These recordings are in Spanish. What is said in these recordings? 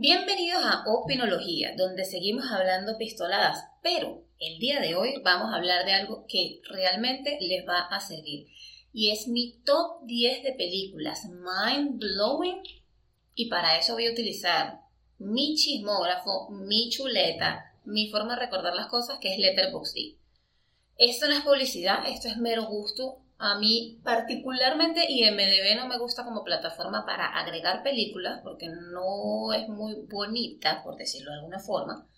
Bienvenidos a Opinología, donde seguimos hablando pistoladas, pero el día de hoy vamos a hablar de algo que realmente les va a servir. Y es mi top 10 de películas mind blowing. Y para eso voy a utilizar mi chismógrafo, mi chuleta, mi forma de recordar las cosas, que es Letterboxd. Esto no es publicidad, esto es mero gusto. A mí particularmente IMDB no me gusta como plataforma para agregar películas porque no es muy bonita, por decirlo de alguna forma.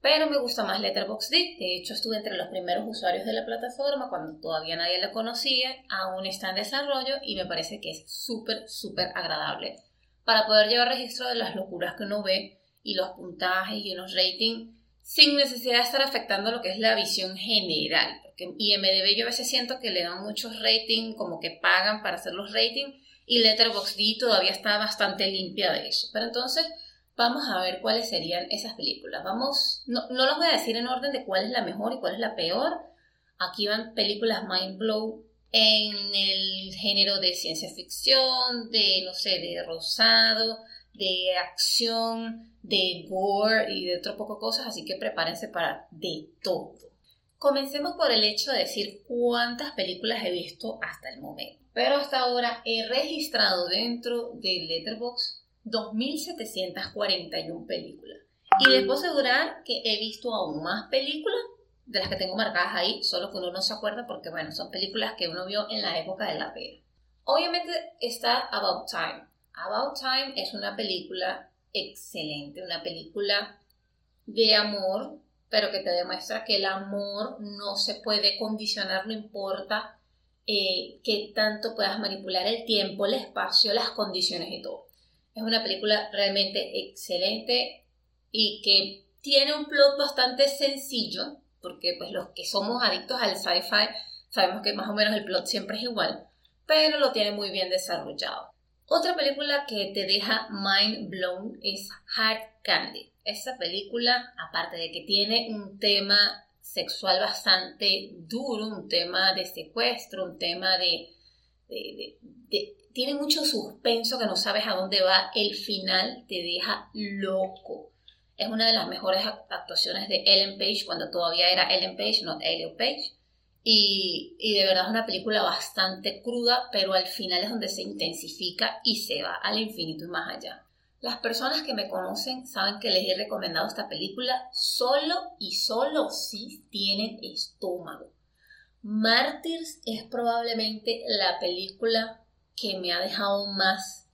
Pero me gusta más Letterboxd. De hecho, estuve entre los primeros usuarios de la plataforma cuando todavía nadie la conocía. Aún está en desarrollo y me parece que es súper, súper agradable para poder llevar registro de las locuras que uno ve y los puntajes y unos ratings sin necesidad de estar afectando lo que es la visión general. Porque IMDB yo a veces siento que le dan muchos ratings, como que pagan para hacer los ratings, y Letterboxd todavía está bastante limpia de eso. Pero entonces vamos a ver cuáles serían esas películas. Vamos, no, no voy a decir en orden de cuál es la mejor y cuál es la peor. Aquí van películas mind blow en el género de ciencia ficción, de, no sé, de rosado, de acción, de gore y de otro poco cosas, así que prepárense para de todo. Comencemos por el hecho de decir cuántas películas he visto hasta el momento. Pero hasta ahora he registrado dentro de Letterboxd 2.741 películas. Y les puedo asegurar que he visto aún más películas de las que tengo marcadas ahí, solo que uno no se acuerda porque, bueno, son películas que uno vio en la época de la pera. Obviamente está About Time. About Time es una película excelente, una película de amor, pero que te demuestra que el amor no se puede condicionar, no importa eh, que tanto puedas manipular el tiempo, el espacio, las condiciones y todo. Es una película realmente excelente y que tiene un plot bastante sencillo, porque pues los que somos adictos al sci-fi sabemos que más o menos el plot siempre es igual, pero lo tiene muy bien desarrollado. Otra película que te deja mind blown es Hard Candy. Esa película, aparte de que tiene un tema sexual bastante duro, un tema de secuestro, un tema de, tiene mucho suspenso que no sabes a dónde va, el final te deja loco. Es una de las mejores actuaciones de Ellen Page cuando todavía era Ellen Page, no Elliot Page. Y, de verdad es una película bastante cruda, pero al final es donde se intensifica y se va al infinito y más allá. Las personas que me conocen saben que les he recomendado esta película solo y solo si tienen estómago. Mártires es probablemente la película que me ha dejado más,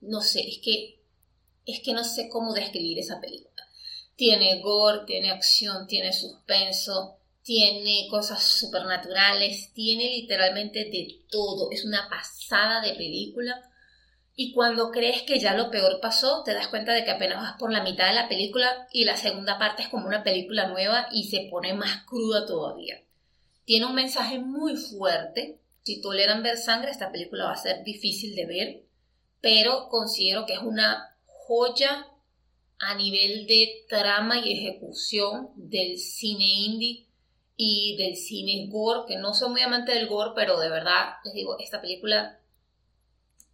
no sé, es que es que no sé cómo describir esa película. Tiene gore, tiene acción, tiene suspenso, tiene cosas supernaturales, tiene literalmente de todo. Es una pasada de película. Y cuando crees que ya lo peor pasó, te das cuenta de que apenas vas por la mitad de la película y la segunda parte es como una película nueva y se pone más cruda todavía. Tiene un mensaje muy fuerte. Si toleran ver sangre, esta película va a ser difícil de ver, pero considero que es una joya a nivel de trama y ejecución del cine indie y del cine gore, que no soy muy amante del gore, pero de verdad les digo, esta película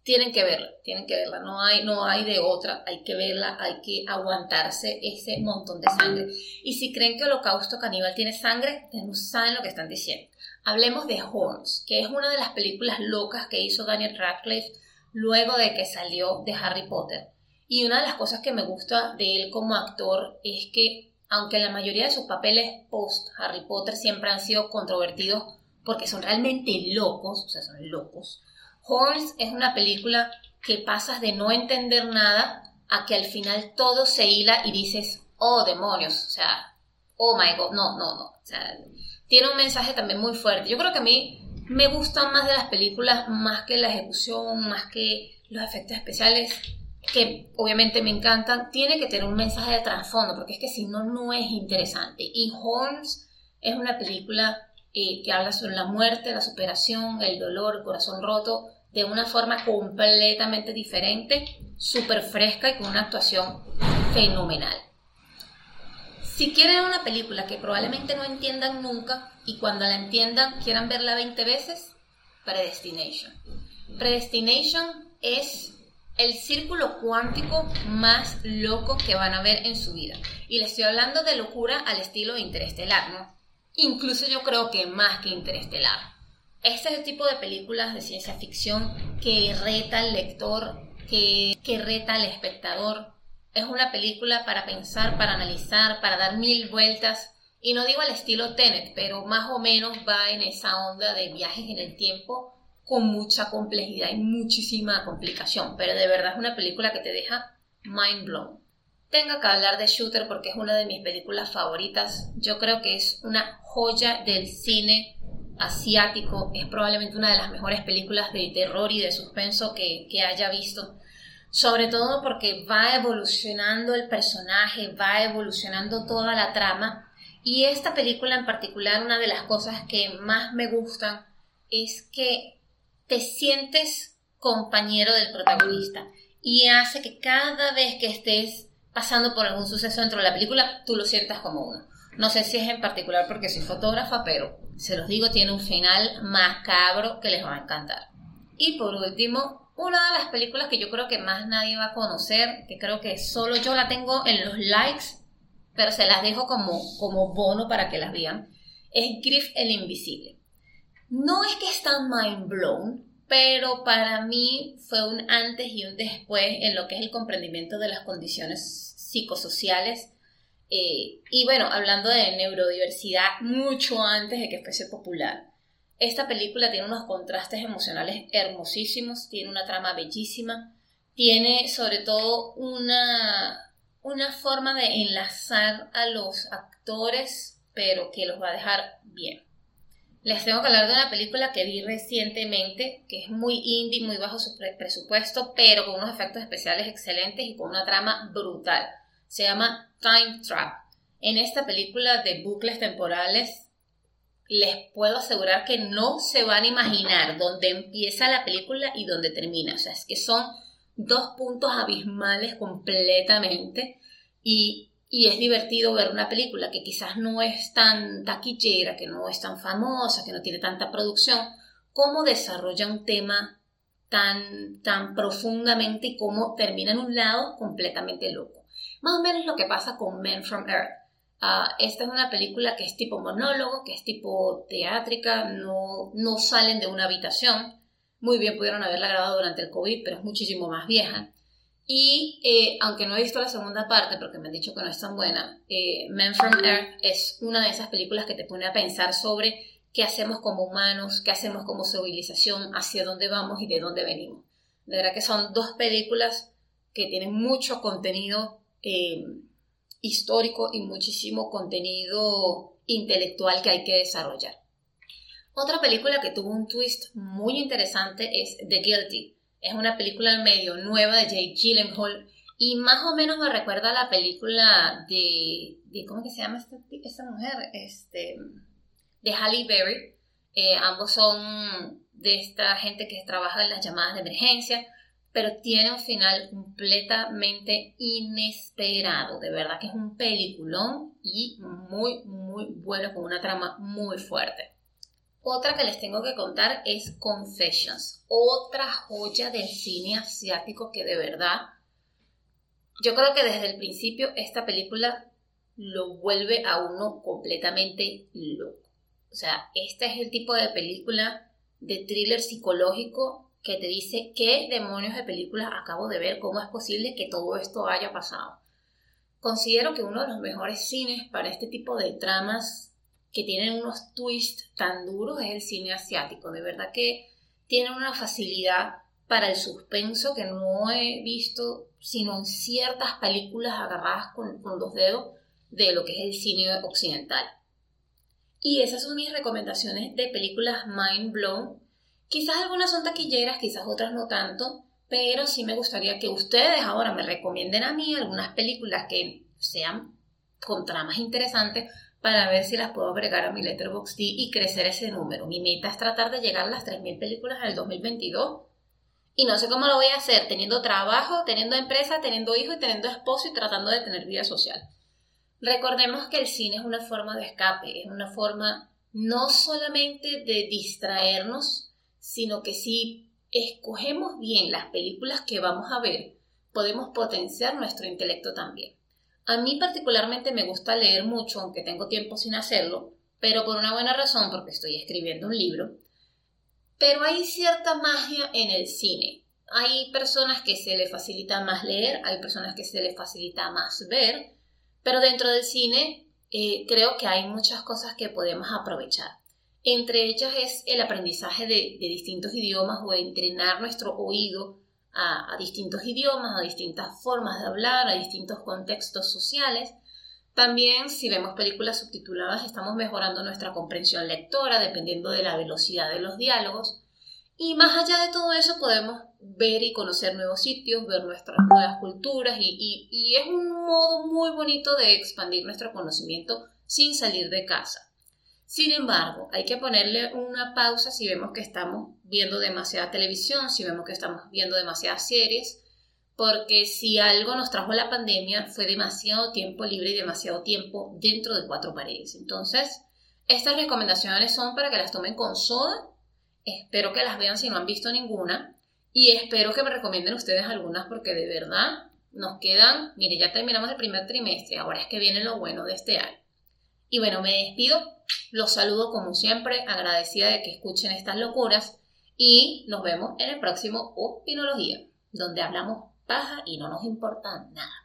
tienen que verla, tienen que verla, no hay, no hay de otra, hay que verla, hay que aguantarse ese montón de sangre. Y si creen que Holocausto Caníbal tiene sangre, no saben lo que están diciendo. Hablemos de Horns, que es una de las películas locas que hizo Daniel Radcliffe luego de que salió de Harry Potter. Y una de las cosas que me gusta de él como actor es que, aunque la mayoría de sus papeles post Harry Potter siempre han sido controvertidos porque son realmente locos, o sea, son locos, Horns es una película que pasas de no entender nada a que al final todo se hila y dices, oh demonios, o sea, oh my god, no, no, no. O sea, tiene un mensaje también muy fuerte. Yo creo que a mí me gustan más de las películas, más que la ejecución, más que los efectos especiales que obviamente me encantan, tiene que tener un mensaje de trasfondo, porque es que si no, no es interesante. Y Holmes es una película eh, que habla sobre la muerte, la superación, el dolor, el corazón roto, de una forma completamente diferente, súper fresca y con una actuación fenomenal. Si quieren una película que probablemente no entiendan nunca y cuando la entiendan quieran verla 20 veces, Predestination. Predestination es el círculo cuántico más loco que van a ver en su vida. Y le estoy hablando de locura al estilo Interestelar, ¿no? Incluso yo creo que más que Interestelar. Este es el tipo de películas de ciencia ficción que reta al lector, que, que reta al espectador. Es una película para pensar, para analizar, para dar mil vueltas. Y no digo al estilo Tenet, pero más o menos va en esa onda de viajes en el tiempo con mucha complejidad y muchísima complicación, pero de verdad es una película que te deja mind blown. Tengo que hablar de Shooter porque es una de mis películas favoritas. Yo creo que es una joya del cine asiático. Es probablemente una de las mejores películas de terror y de suspenso que, que haya visto. Sobre todo porque va evolucionando el personaje, va evolucionando toda la trama. Y esta película en particular, una de las cosas que más me gustan es que te sientes compañero del protagonista y hace que cada vez que estés pasando por algún suceso dentro de la película, tú lo sientas como uno. No sé si es en particular porque soy fotógrafa, pero se los digo, tiene un final macabro que les va a encantar. Y por último, una de las películas que yo creo que más nadie va a conocer, que creo que solo yo la tengo en los likes, pero se las dejo como, como bono para que las vean, es Griff el Invisible. No es que está mind blown, pero para mí fue un antes y un después en lo que es el comprendimiento de las condiciones psicosociales. Eh, y bueno, hablando de neurodiversidad mucho antes de que fuese popular. Esta película tiene unos contrastes emocionales hermosísimos, tiene una trama bellísima, tiene sobre todo una, una forma de enlazar a los actores, pero que los va a dejar bien. Les tengo que hablar de una película que vi recientemente, que es muy indie, muy bajo su presupuesto, pero con unos efectos especiales excelentes y con una trama brutal. Se llama Time Trap. En esta película de bucles temporales, les puedo asegurar que no se van a imaginar dónde empieza la película y dónde termina. O sea, es que son dos puntos abismales completamente. Y y es divertido ver una película que quizás no es tan taquillera, que no es tan famosa, que no tiene tanta producción, cómo desarrolla un tema tan, tan profundamente y cómo termina en un lado completamente loco. Más o menos lo que pasa con Men from Earth. Ah, esta es una película que es tipo monólogo, que es tipo teátrica, no, no salen de una habitación. Muy bien pudieron haberla grabado durante el COVID, pero es muchísimo más vieja. Y eh, aunque no he visto la segunda parte, porque me han dicho que no es tan buena, eh, Men from Earth es una de esas películas que te pone a pensar sobre qué hacemos como humanos, qué hacemos como civilización, hacia dónde vamos y de dónde venimos. De verdad que son dos películas que tienen mucho contenido eh, histórico y muchísimo contenido intelectual que hay que desarrollar. Otra película que tuvo un twist muy interesante es The Guilty es una película medio nueva de Jake Gyllenhaal y más o menos me recuerda a la película de, de ¿cómo que se llama esta, mujer? Este, de Halle Berry. Eh, ambos son de esta gente que trabaja en las llamadas de emergencia, pero tiene un final completamente inesperado. De verdad que es un peliculón y muy, muy bueno, con una trama muy fuerte. Otra que les tengo que contar es Confessions, otra joya del cine asiático que de verdad, yo creo que desde el principio esta película lo vuelve a uno completamente loco. O sea, este es el tipo de película de thriller psicológico que te dice qué demonios de películas acabo de ver, cómo es posible que todo esto haya pasado. Considero que uno de los mejores cines para este tipo de tramas que tienen unos twists tan duros es el cine asiático. De verdad que tiene una facilidad para el suspenso que no he visto sino en ciertas películas agarradas con, con dos dedos de lo que es el cine occidental. Y esas son mis recomendaciones de películas mind blown. Quizás algunas son taquilleras, quizás otras no tanto, pero sí me gustaría que ustedes ahora me recomienden a mí algunas películas que sean con tramas interesantes para ver si las puedo agregar a mi Letterboxd y crecer ese número. Mi meta es tratar de llegar a las 3.000 películas en el 2022. Y no sé cómo lo voy a hacer, teniendo trabajo, teniendo empresa, teniendo hijo y teniendo esposo y tratando de tener vida social. Recordemos que el cine es una forma de escape, es una forma no solamente de distraernos, sino que sí escogemos bien las películas que vamos a ver, podemos potenciar nuestro intelecto también. A mí particularmente me gusta leer mucho, aunque tengo tiempo sin hacerlo, pero por una buena razón, porque estoy escribiendo un libro. Pero hay cierta magia en el cine. Hay personas que se les facilita más leer, hay personas que se les facilita más ver, pero dentro del cine eh, creo que hay muchas cosas que podemos aprovechar. Entre ellas es el aprendizaje de, distintos idiomas o entrenar nuestro oído a, distintos idiomas, a distintas formas de hablar, a distintos contextos sociales. También si vemos películas subtituladas estamos mejorando nuestra comprensión lectora dependiendo de la velocidad de los diálogos. Y más allá de todo eso podemos ver y conocer nuevos sitios, ver nuestras nuevas culturas y, es un modo muy bonito de expandir nuestro conocimiento sin salir de casa. Sin embargo, hay que ponerle una pausa si vemos que estamos viendo demasiada televisión, si vemos que estamos viendo demasiadas series, porque si algo nos trajo la pandemia fue demasiado tiempo libre y demasiado tiempo dentro de cuatro paredes. Entonces, estas recomendaciones son para que las tomen con soda. Espero que las vean si no han visto ninguna. Y espero que me recomienden ustedes algunas porque de verdad nos quedan, mire, ya terminamos el primer trimestre, ahora es que viene lo bueno de este año. Y bueno, me despido, los saludo como siempre, agradecida de que escuchen estas locuras y nos vemos en el próximo Opinología, donde hablamos paja y no nos importa nada.